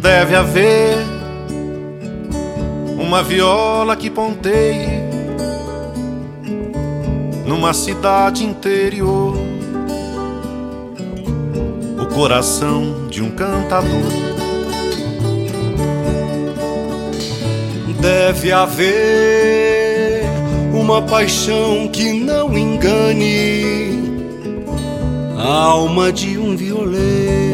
Deve haver uma viola que ponteie numa cidade interior o coração de um cantador. Deve haver uma paixão que não engane a alma de um violeiro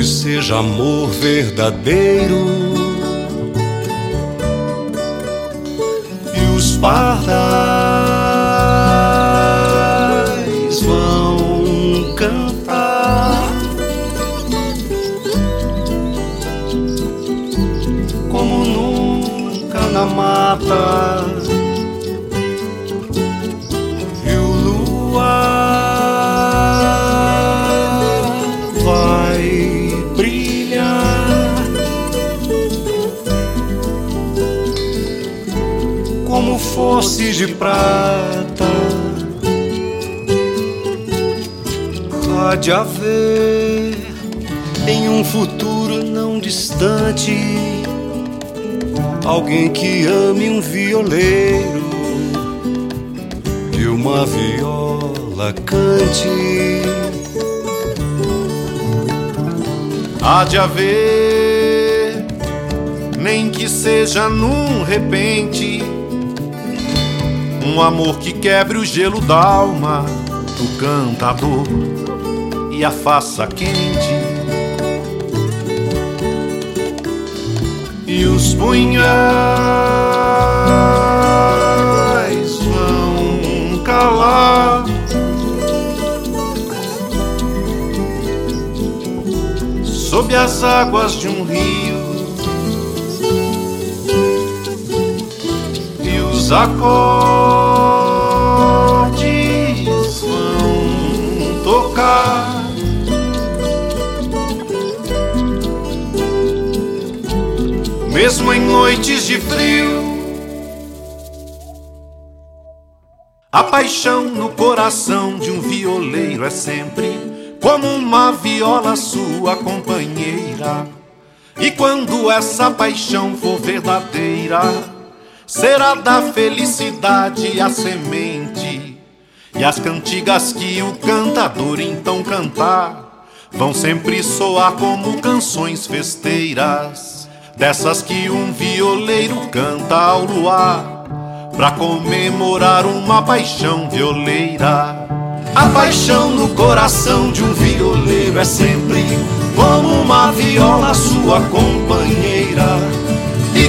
e seja amor verdadeiro. E os pardais vão cantar como nunca na mata. Fosse de prata. Há de haver em um futuro não distante alguém que ame um violeiro e uma viola cante. Há de haver, nem que seja num repente, um amor que quebre o gelo da alma do cantador e a faça quente. E os punhais vão calar sob as águas de um rio acordes vão tocar mesmo em noites de frio a paixão no coração de um violeiro é sempre como uma viola sua companheira. E quando essa paixão for verdadeira, será da felicidade a semente. E as cantigas que o cantador então cantar vão sempre soar como canções festeiras, dessas que um violeiro canta ao luar, pra comemorar uma paixão violeira. A paixão no coração de um violeiro é sempre como uma viola sua companheira.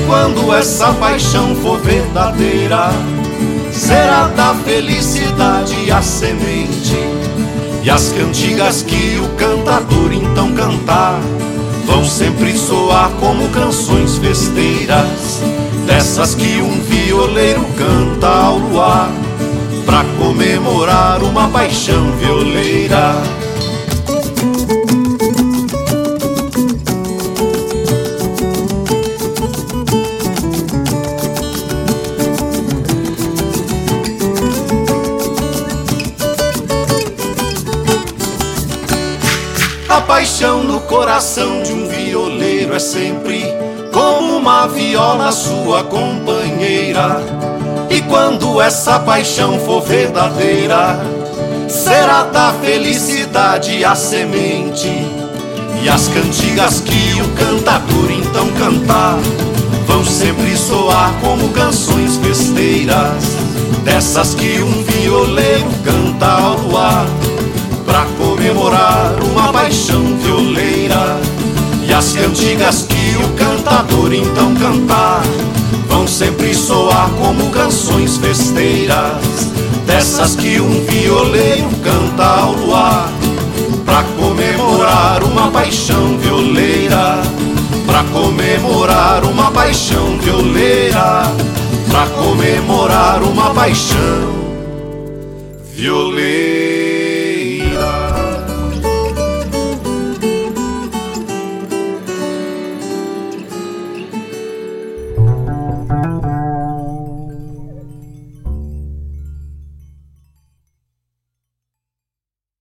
Quando essa paixão for verdadeira, será da felicidade a semente. E as cantigas que o cantador então cantar vão sempre soar como canções festeiras, dessas que um violeiro canta ao luar pra comemorar uma paixão violeira. A paixão no coração de um violeiro é sempre como uma viola sua companheira. E quando essa paixão for verdadeira, será da felicidade a semente. E as cantigas que o cantador então cantar vão sempre soar como canções festeiras, dessas que um violeiro canta ao luar, pra comemorar uma paixão violeira. E as cantigas que o cantador então cantar vão sempre soar como canções festeiras, dessas que um violeiro canta ao luar, pra comemorar uma paixão violeira, pra comemorar uma paixão violeira, pra comemorar uma paixão violeira.